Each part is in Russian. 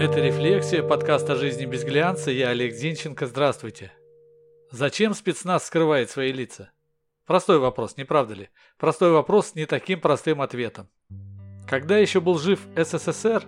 Это «Рефлексия», подкаст о жизни без глянца. Я Олег Зинченко. Здравствуйте. Зачем спецназ скрывает свои лица? Простой вопрос, не правда ли? Простой вопрос с не таким простым ответом. Когда еще был жив СССР,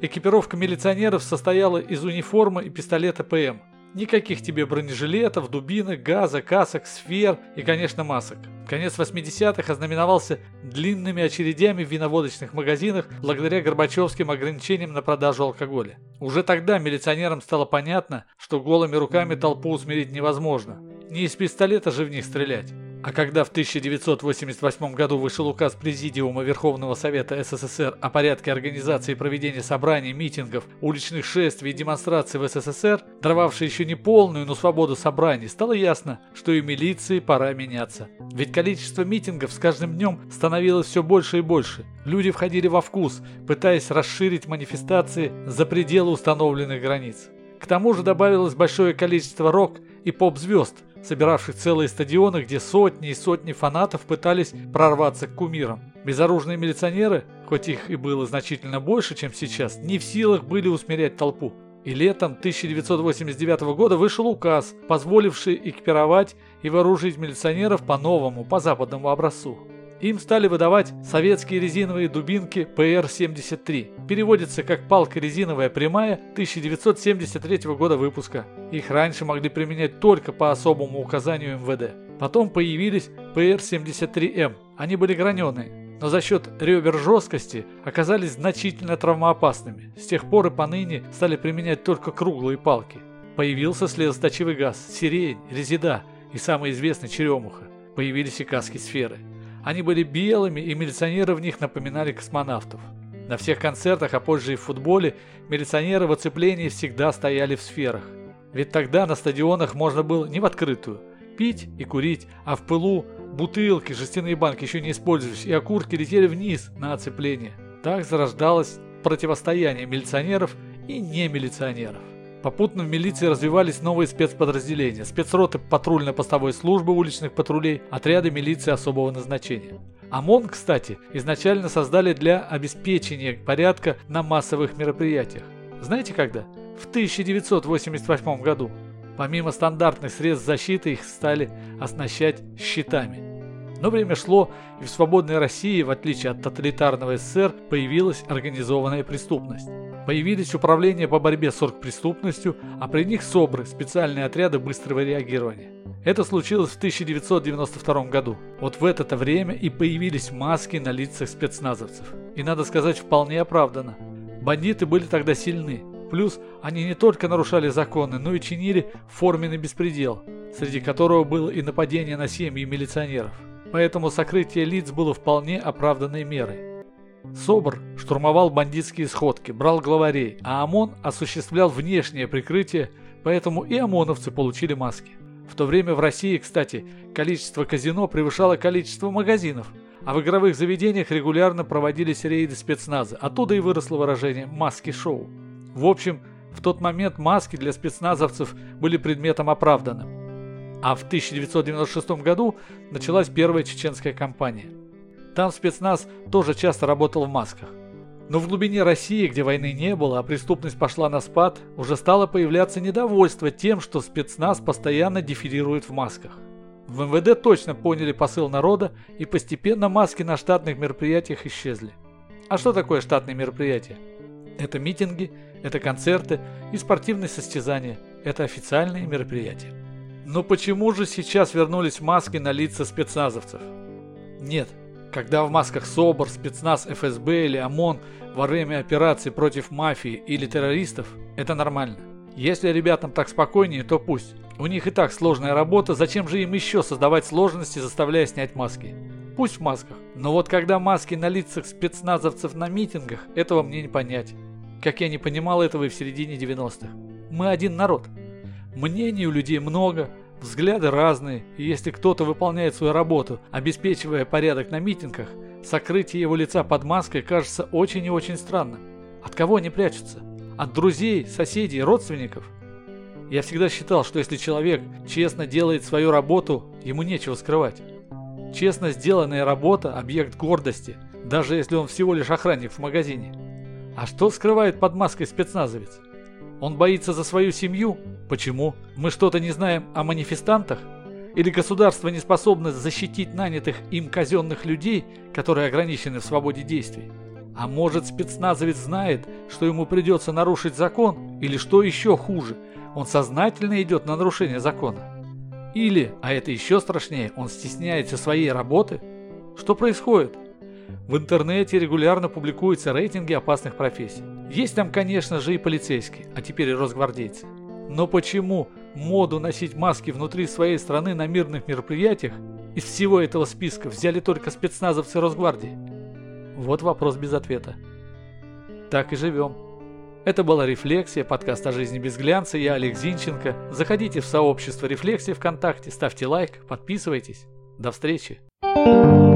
экипировка милиционеров состояла из униформы и пистолета ПМ – Никаких тебе бронежилетов, дубинок, газа, касок, сфер и, конечно, масок. Конец 80-х ознаменовался длинными очередями в виноводочных магазинах благодаря Горбачевским ограничениям на продажу алкоголя. Уже тогда милиционерам стало понятно, что голыми руками толпу усмирить невозможно. Не из пистолета же в них стрелять. А когда в 1988 году вышел указ Президиума Верховного Совета СССР о порядке организации и проведения собраний, митингов, уличных шествий и демонстраций в СССР, даровавший еще не полную, но свободу собраний, стало ясно, что и милиции пора меняться. Ведь количество митингов с каждым днем становилось все больше и больше. Люди входили во вкус, пытаясь расширить манифестации за пределы установленных границ. К тому же добавилось большое количество рок и поп-звезд, собиравших целые стадионы, где сотни и сотни фанатов пытались прорваться к кумирам. Безоружные милиционеры, хоть их и было значительно больше, чем сейчас, не в силах были усмирять толпу. И летом 1989 года вышел указ, позволивший экипировать и вооружить милиционеров по-новому, по западному образцу. Им стали выдавать советские резиновые дубинки ПР-73. Переводится как палка резиновая прямая 1973 года выпуска. Их раньше могли применять только по особому указанию МВД. Потом появились ПР-73М. Они были граненые, но за счет ребер жесткости оказались значительно травмоопасными. С тех пор и поныне стали применять только круглые палки. Появился слезоточивый газ, сирень, резида и самый известный черемуха. Появились и каски-сферы. Они были белыми, и милиционеры в них напоминали космонавтов. На всех концертах, а позже и в футболе, милиционеры в оцеплении всегда стояли в сферах. Ведь тогда на стадионах можно было не в открытую пить и курить, а в пылу бутылки, жестяные банки еще не использовались, и окурки летели вниз на оцепление. Так зарождалось противостояние милиционеров и не милиционеров. Попутно в милиции развивались новые спецподразделения, спецроты патрульно-постовой службы уличных патрулей, отряды милиции особого назначения. ОМОН, кстати, изначально создали для обеспечения порядка на массовых мероприятиях. Знаете когда? В 1988 году. Помимо стандартных средств защиты их стали оснащать щитами. Но время шло, и в свободной России, в отличие от тоталитарного СССР, появилась организованная преступность. Появились управления по борьбе с оргпреступностью, а при них СОБРы – специальные отряды быстрого реагирования. Это случилось в 1992 году. Вот в это время и появились маски на лицах спецназовцев. И надо сказать, вполне оправданно. Бандиты были тогда сильны. Плюс они не только нарушали законы, но и чинили форменный беспредел, среди которого было и нападение на семьи милиционеров. Поэтому сокрытие лиц было вполне оправданной мерой. СОБР штурмовал бандитские сходки, брал главарей, а ОМОН осуществлял внешнее прикрытие, поэтому и ОМОНовцы получили маски. В то время в России, кстати, количество казино превышало количество магазинов, а в игровых заведениях регулярно проводились рейды спецназа, оттуда и выросло выражение «маски-шоу». В общем, в тот момент маски для спецназовцев были предметом оправданным. А в 1996 году началась первая чеченская кампания – там спецназ тоже часто работал в масках. Но в глубине России, где войны не было, а преступность пошла на спад, уже стало появляться недовольство тем, что спецназ постоянно дефилирует в масках. В МВД точно поняли посыл народа, и постепенно маски на штатных мероприятиях исчезли. А что такое штатные мероприятия? Это митинги, это концерты и спортивные состязания. Это официальные мероприятия. Но почему же сейчас вернулись маски на лица спецназовцев? Нет, когда в масках СОБР, спецназ ФСБ или ОМОН во время операции против мафии или террористов, это нормально. Если ребятам так спокойнее, то пусть. У них и так сложная работа, зачем же им еще создавать сложности, заставляя снять маски? Пусть в масках. Но вот когда маски на лицах спецназовцев на митингах, этого мне не понять. Как я не понимал этого и в середине 90-х. Мы один народ. Мнений у людей много, Взгляды разные, и если кто-то выполняет свою работу, обеспечивая порядок на митингах, сокрытие его лица под маской кажется очень и очень странным. От кого они прячутся? От друзей, соседей, родственников? Я всегда считал, что если человек честно делает свою работу, ему нечего скрывать. Честно сделанная работа – объект гордости, даже если он всего лишь охранник в магазине. А что скрывает под маской спецназовец? Он боится за свою семью? Почему? Мы что-то не знаем о манифестантах? Или государство не способно защитить нанятых им казенных людей, которые ограничены в свободе действий? А может спецназовец знает, что ему придется нарушить закон? Или что еще хуже, он сознательно идет на нарушение закона? Или, а это еще страшнее, он стесняется своей работы? Что происходит? В интернете регулярно публикуются рейтинги опасных профессий. Есть там, конечно же, и полицейские, а теперь и росгвардейцы. Но почему моду носить маски внутри своей страны на мирных мероприятиях из всего этого списка взяли только спецназовцы Росгвардии? Вот вопрос без ответа. Так и живем. Это была «Рефлексия», подкаст о жизни без глянца. Я Олег Зинченко. Заходите в сообщество «Рефлексия» ВКонтакте, ставьте лайк, подписывайтесь. До встречи. thank you